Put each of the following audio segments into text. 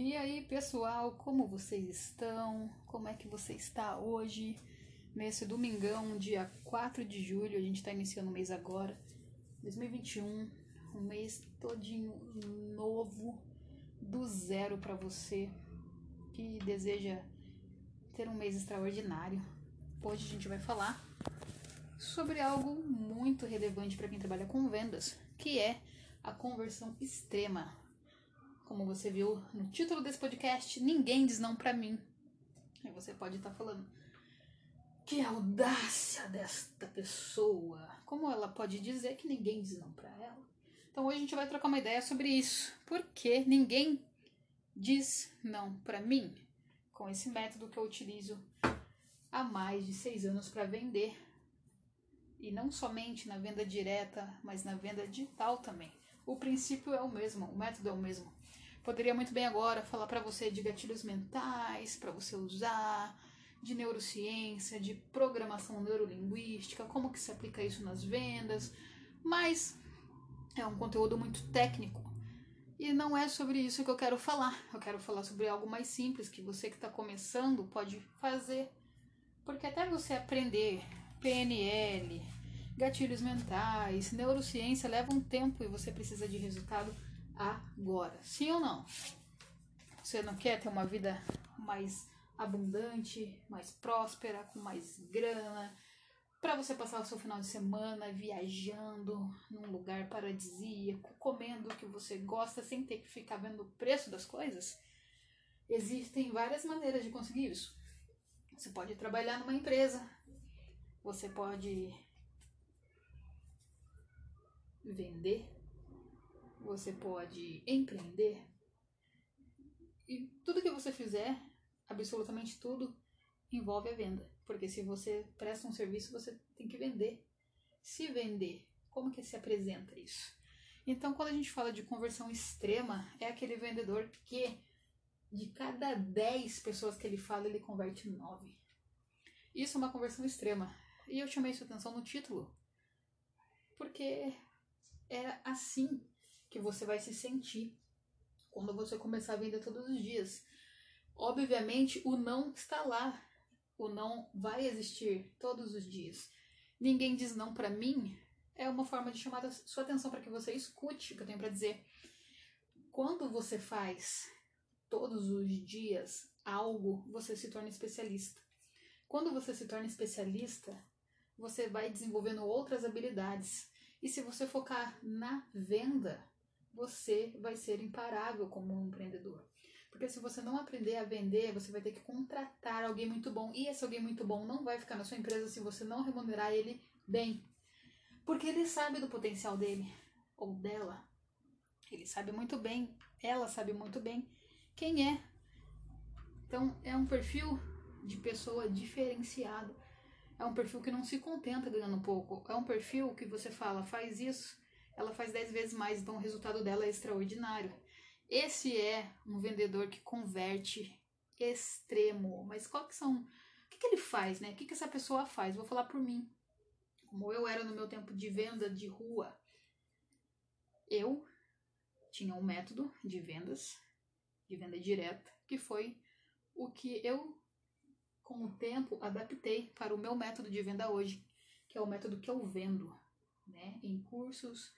E aí, pessoal, como vocês estão? Como é que você está hoje? Nesse domingão, dia 4 de julho, a gente está iniciando o mês agora, 2021, um mês todinho novo, do zero para você que deseja ter um mês extraordinário. Hoje a gente vai falar sobre algo muito relevante para quem trabalha com vendas, que é a conversão extrema. Como você viu no título desse podcast, ninguém diz não para mim. Aí você pode estar tá falando, que audácia desta pessoa! Como ela pode dizer que ninguém diz não para ela? Então hoje a gente vai trocar uma ideia sobre isso. Porque ninguém diz não para mim com esse método que eu utilizo há mais de seis anos para vender. E não somente na venda direta, mas na venda digital também. O princípio é o mesmo, o método é o mesmo. Poderia muito bem agora falar para você de gatilhos mentais para você usar, de neurociência, de programação neurolinguística, como que se aplica isso nas vendas, mas é um conteúdo muito técnico. E não é sobre isso que eu quero falar. Eu quero falar sobre algo mais simples que você que está começando pode fazer. Porque até você aprender PNL, gatilhos mentais, neurociência leva um tempo e você precisa de resultado agora. Sim ou não? Você não quer ter uma vida mais abundante, mais próspera, com mais grana, para você passar o seu final de semana viajando num lugar paradisíaco, comendo o que você gosta sem ter que ficar vendo o preço das coisas? Existem várias maneiras de conseguir isso. Você pode trabalhar numa empresa, você pode vender, você pode empreender. E tudo que você fizer absolutamente tudo envolve a venda. Porque se você presta um serviço, você tem que vender. Se vender, como que se apresenta isso? Então, quando a gente fala de conversão extrema, é aquele vendedor que de cada 10 pessoas que ele fala, ele converte 9. Isso é uma conversão extrema. E eu chamei sua atenção no título. Porque é assim que você vai se sentir quando você começar a vender todos os dias. Obviamente, o não está lá. O não vai existir todos os dias. Ninguém diz não para mim é uma forma de chamar a sua atenção para que você escute o que eu tenho para dizer. Quando você faz todos os dias algo, você se torna especialista. Quando você se torna especialista, você vai desenvolvendo outras habilidades. E se você focar na venda, você vai ser imparável como um empreendedor. Porque se você não aprender a vender, você vai ter que contratar alguém muito bom. E esse alguém muito bom não vai ficar na sua empresa se você não remunerar ele bem. Porque ele sabe do potencial dele ou dela. Ele sabe muito bem, ela sabe muito bem quem é. Então é um perfil de pessoa diferenciado. É um perfil que não se contenta ganhando pouco. É um perfil que você fala, faz isso, ela faz 10 vezes mais, então o resultado dela é extraordinário. Esse é um vendedor que converte extremo. Mas qual que são. O que, que ele faz, né? O que, que essa pessoa faz? Vou falar por mim. Como eu era no meu tempo de venda de rua, eu tinha um método de vendas, de venda direta, que foi o que eu, com o tempo, adaptei para o meu método de venda hoje, que é o método que eu vendo, né? Em cursos,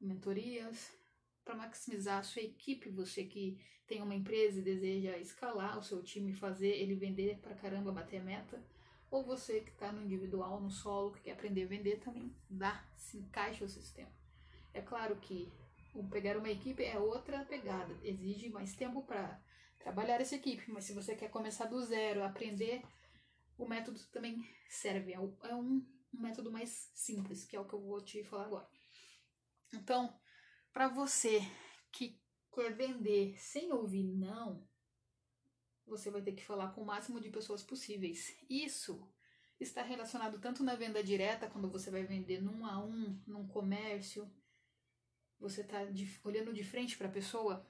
mentorias, para maximizar a sua equipe, você que tem uma empresa e deseja escalar o seu time, fazer ele vender para caramba, bater meta, ou você que está no individual, no solo, que quer aprender a vender, também dá, se encaixa o sistema. É claro que pegar uma equipe é outra pegada, exige mais tempo para trabalhar essa equipe, mas se você quer começar do zero, aprender, o método também serve. É é um método mais simples, que é o que eu vou te falar agora. Então, para você que quer vender sem ouvir não, você vai ter que falar com o máximo de pessoas possíveis. Isso está relacionado tanto na venda direta, quando você vai vender num a um, num comércio, você está olhando de frente para a pessoa.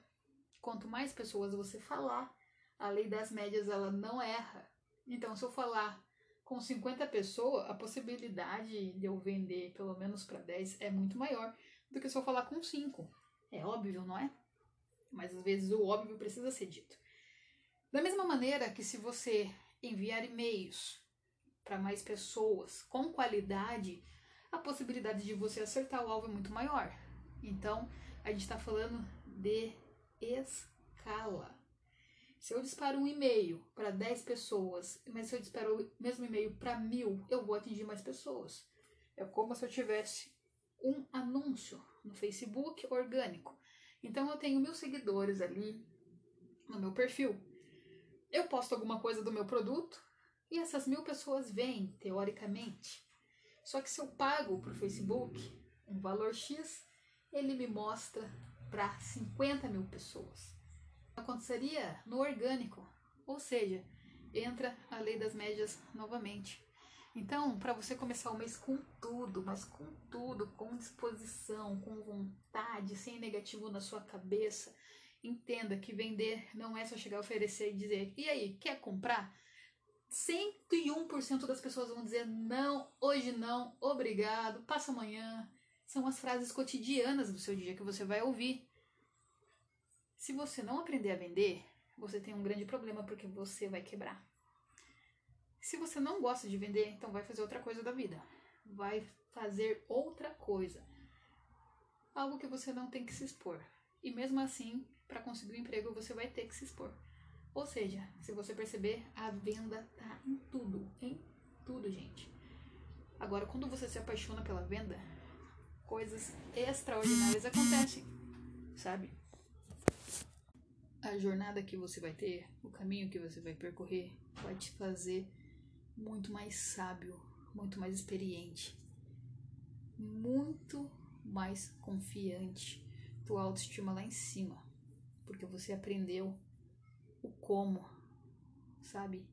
Quanto mais pessoas você falar, a lei das médias ela não erra. Então, se eu falar com 50 pessoas, a possibilidade de eu vender pelo menos para 10 é muito maior do que se eu falar com cinco. É óbvio, não é? Mas às vezes o óbvio precisa ser dito. Da mesma maneira que se você enviar e-mails para mais pessoas com qualidade, a possibilidade de você acertar o alvo é muito maior. Então, a gente está falando de escala. Se eu disparo um e-mail para 10 pessoas, mas se eu disparo o mesmo e-mail para mil, eu vou atingir mais pessoas. É como se eu tivesse um anúncio no Facebook orgânico. Então eu tenho mil seguidores ali no meu perfil. Eu posto alguma coisa do meu produto e essas mil pessoas vêm, teoricamente. Só que se eu pago para o Facebook um valor X, ele me mostra para 50 mil pessoas. Aconteceria no orgânico, ou seja, entra a lei das médias novamente. Então, para você começar o mês com tudo, mas com tudo, com disposição, com vontade, sem negativo na sua cabeça, entenda que vender não é só chegar a oferecer e dizer: "E aí, quer comprar?" 101% das pessoas vão dizer não, hoje não, obrigado, passa amanhã. São as frases cotidianas do seu dia que você vai ouvir. Se você não aprender a vender, você tem um grande problema porque você vai quebrar. Se você não gosta de vender, então vai fazer outra coisa da vida. Vai fazer outra coisa. Algo que você não tem que se expor. E mesmo assim, para conseguir um emprego, você vai ter que se expor. Ou seja, se você perceber, a venda tá em tudo, em tudo, gente. Agora, quando você se apaixona pela venda, coisas extraordinárias acontecem, sabe? A jornada que você vai ter, o caminho que você vai percorrer, vai te fazer muito mais sábio, muito mais experiente, muito mais confiante, tua autoestima lá em cima, porque você aprendeu o como, sabe?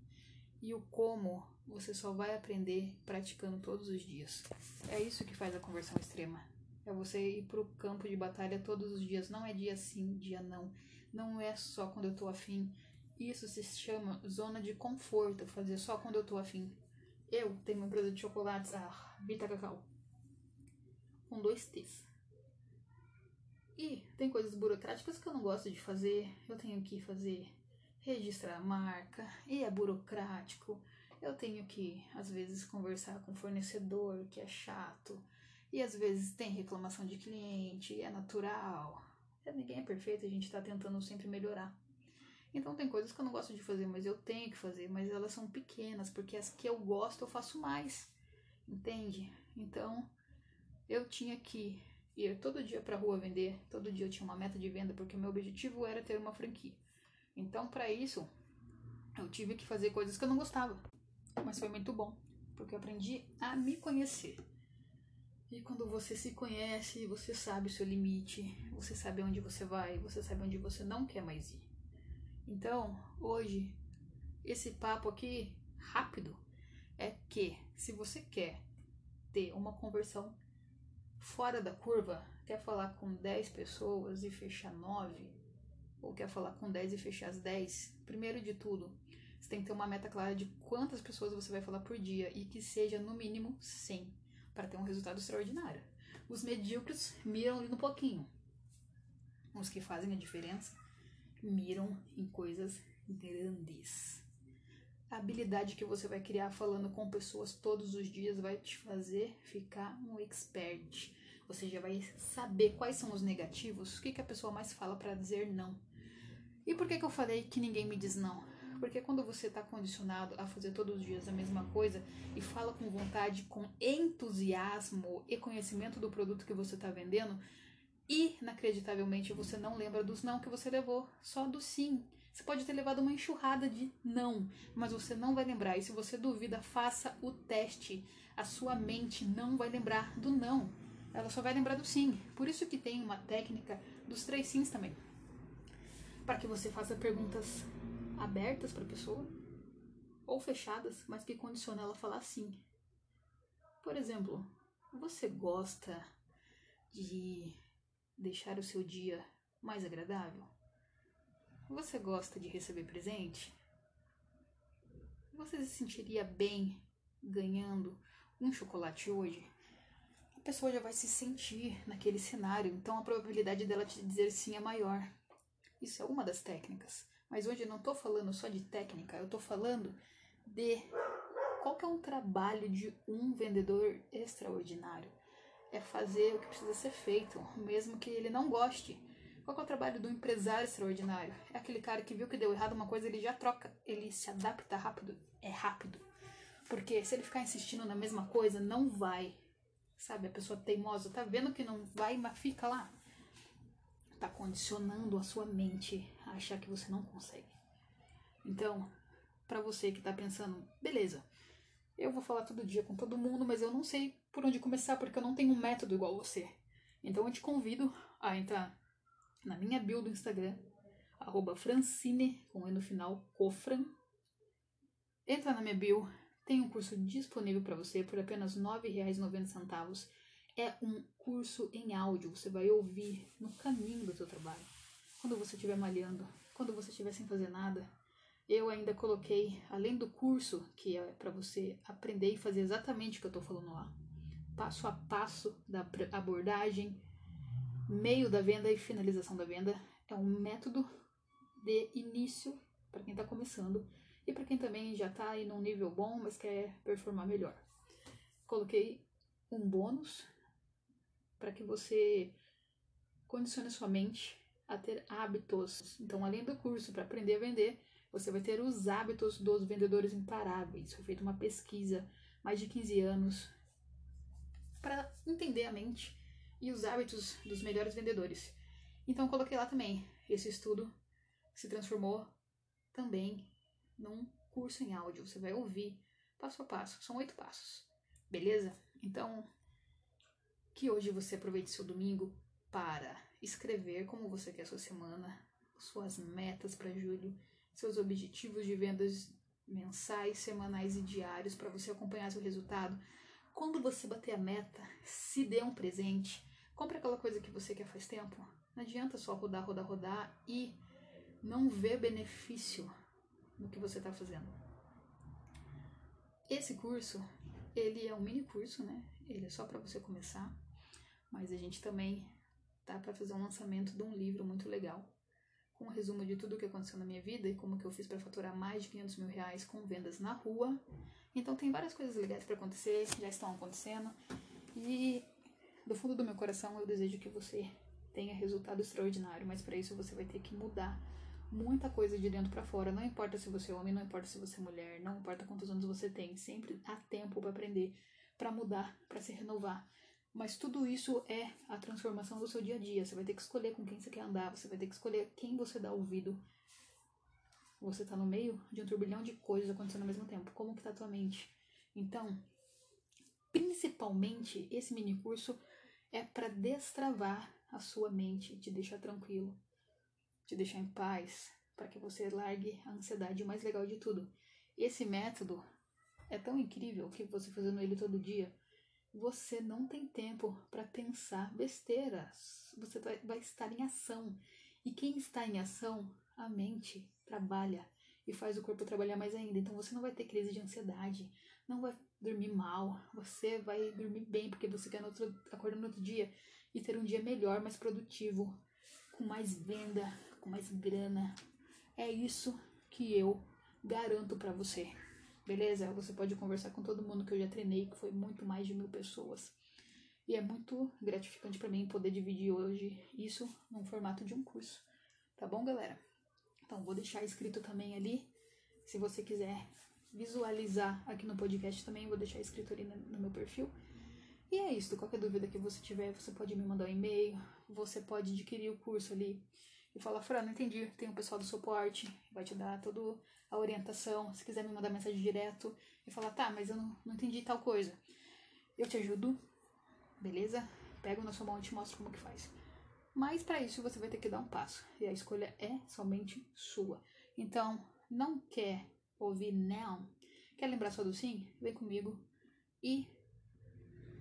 E o como você só vai aprender praticando todos os dias. É isso que faz a conversão extrema. É você ir pro campo de batalha todos os dias. Não é dia sim, dia não. Não é só quando eu tô afim. Isso se chama zona de conforto, fazer só quando eu tô afim. Eu tenho uma empresa de chocolates, a Vita Cacau, com dois T's. E tem coisas burocráticas que eu não gosto de fazer. Eu tenho que fazer registrar a marca e é burocrático. Eu tenho que, às vezes, conversar com o fornecedor, que é chato. E às vezes tem reclamação de cliente, é natural. Ninguém é perfeito, a gente está tentando sempre melhorar. Então tem coisas que eu não gosto de fazer, mas eu tenho que fazer, mas elas são pequenas, porque as que eu gosto eu faço mais. Entende? Então eu tinha que ir todo dia para rua vender, todo dia eu tinha uma meta de venda, porque o meu objetivo era ter uma franquia. Então, para isso, eu tive que fazer coisas que eu não gostava. Mas foi muito bom, porque eu aprendi a me conhecer. E quando você se conhece, você sabe o seu limite, você sabe onde você vai, você sabe onde você não quer mais ir. Então, hoje, esse papo aqui rápido é que se você quer ter uma conversão fora da curva, quer falar com 10 pessoas e fechar 9, ou quer falar com 10 e fechar as 10, primeiro de tudo, você tem que ter uma meta clara de quantas pessoas você vai falar por dia e que seja no mínimo 100 para ter um resultado extraordinário. Os medíocres miram ali no pouquinho. Os que fazem a diferença miram em coisas grandes. A habilidade que você vai criar falando com pessoas todos os dias vai te fazer ficar um expert. Você já vai saber quais são os negativos, o que, que a pessoa mais fala para dizer não. E por que, que eu falei que ninguém me diz não? Porque quando você está condicionado a fazer todos os dias a mesma coisa e fala com vontade, com entusiasmo e conhecimento do produto que você está vendendo, inacreditavelmente você não lembra dos não que você levou, só do sim. Você pode ter levado uma enxurrada de não, mas você não vai lembrar. E se você duvida, faça o teste. A sua mente não vai lembrar do não. Ela só vai lembrar do sim. Por isso que tem uma técnica dos três sims também. Para que você faça perguntas abertas para a pessoa ou fechadas, mas que condiciona ela a falar sim. Por exemplo, você gosta de deixar o seu dia mais agradável? Você gosta de receber presente? Você se sentiria bem ganhando um chocolate hoje? A pessoa já vai se sentir naquele cenário, então a probabilidade dela te dizer sim é maior. Isso é uma das técnicas. Mas hoje eu não estou falando só de técnica, eu estou falando de qual que é um trabalho de um vendedor extraordinário. É fazer o que precisa ser feito, mesmo que ele não goste. Qual é o trabalho do empresário extraordinário? É aquele cara que viu que deu errado uma coisa, ele já troca, ele se adapta rápido, é rápido. Porque se ele ficar insistindo na mesma coisa, não vai. Sabe, a pessoa teimosa tá vendo que não vai, mas fica lá. Tá condicionando a sua mente a achar que você não consegue. Então, para você que tá pensando, beleza, eu vou falar todo dia com todo mundo, mas eu não sei por onde começar porque eu não tenho um método igual você. Então eu te convido a entrar na minha bio do Instagram, arroba Francine, com E no final, Cofran. Entra na minha bio, tem um curso disponível para você por apenas R$ 9,90. É um curso em áudio, você vai ouvir no caminho do seu trabalho. Quando você estiver malhando, quando você estiver sem fazer nada. Eu ainda coloquei, além do curso, que é para você aprender e fazer exatamente o que eu estou falando lá, passo a passo da abordagem, meio da venda e finalização da venda é um método de início para quem está começando e para quem também já está aí num nível bom, mas quer performar melhor. Coloquei um bônus para que você condicione sua mente a ter hábitos. Então, além do curso para aprender a vender, você vai ter os hábitos dos vendedores imparáveis. Foi feita uma pesquisa, mais de 15 anos, para entender a mente e os hábitos dos melhores vendedores. Então coloquei lá também. Esse estudo se transformou também num curso em áudio. Você vai ouvir passo a passo. São oito passos. Beleza? Então, que hoje você aproveite seu domingo para escrever como você quer a sua semana, suas metas para julho, seus objetivos de vendas mensais, semanais e diários para você acompanhar seu resultado. Quando você bater a meta, se dê um presente Compre aquela coisa que você quer faz tempo. Não adianta só rodar, rodar, rodar e não ver benefício no que você está fazendo. Esse curso, ele é um mini curso, né? Ele é só para você começar, mas a gente também tá para fazer um lançamento de um livro muito legal, com um resumo de tudo o que aconteceu na minha vida e como que eu fiz para faturar mais de 500 mil reais com vendas na rua. Então tem várias coisas legais para acontecer, já estão acontecendo e do fundo do meu coração, eu desejo que você tenha resultado extraordinário, mas para isso você vai ter que mudar muita coisa de dentro para fora. Não importa se você é homem, não importa se você é mulher, não importa quantos anos você tem, sempre há tempo para aprender, para mudar, para se renovar. Mas tudo isso é a transformação do seu dia a dia. Você vai ter que escolher com quem você quer andar, você vai ter que escolher quem você dá ouvido. Você tá no meio de um turbilhão de coisas acontecendo ao mesmo tempo. Como que tá a tua mente? Então, principalmente esse mini curso é para destravar a sua mente, te deixar tranquilo, te deixar em paz, para que você largue a ansiedade. O mais legal de tudo, esse método é tão incrível que você fazendo ele todo dia, você não tem tempo para pensar besteiras. Você vai estar em ação. E quem está em ação, a mente trabalha e faz o corpo trabalhar mais ainda. Então você não vai ter crise de ansiedade, não vai dormir mal, você vai dormir bem, porque você quer no outro, acordar no outro dia e ter um dia melhor, mais produtivo, com mais venda, com mais grana. É isso que eu garanto para você. Beleza? Você pode conversar com todo mundo que eu já treinei, que foi muito mais de mil pessoas. E é muito gratificante para mim poder dividir hoje isso num formato de um curso. Tá bom, galera? Então, vou deixar escrito também ali, se você quiser visualizar aqui no podcast também, vou deixar escrito ali no meu perfil. E é isso, qualquer dúvida que você tiver, você pode me mandar um e-mail, você pode adquirir o curso ali e falar, Fran, não entendi, tem o um pessoal do suporte, vai te dar toda a orientação, se quiser me mandar mensagem direto e falar, tá, mas eu não, não entendi tal coisa. Eu te ajudo, beleza? Pego na sua mão e te mostro como que faz. Mas para isso você vai ter que dar um passo, e a escolha é somente sua. Então, não quer ouvir não, quer lembrar só do sim? Vem comigo e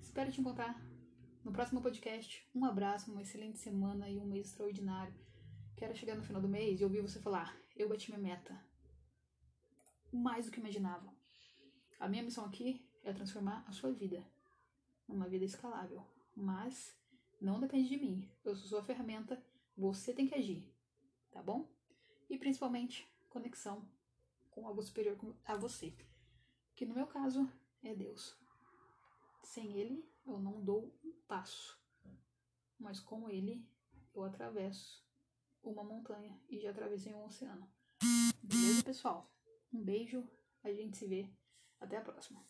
espero te encontrar no próximo podcast. Um abraço, uma excelente semana e um mês extraordinário. Quero chegar no final do mês e ouvir você falar: eu bati minha meta. Mais do que imaginava. A minha missão aqui é transformar a sua vida numa vida escalável. Mas não depende de mim. Eu sou sua ferramenta, você tem que agir. tá bom? E principalmente conexão com algo superior a você, que no meu caso é Deus. Sem Ele eu não dou um passo, mas com Ele eu atravesso uma montanha e já atravessei um oceano. Beleza, pessoal? Um beijo, a gente se vê. Até a próxima.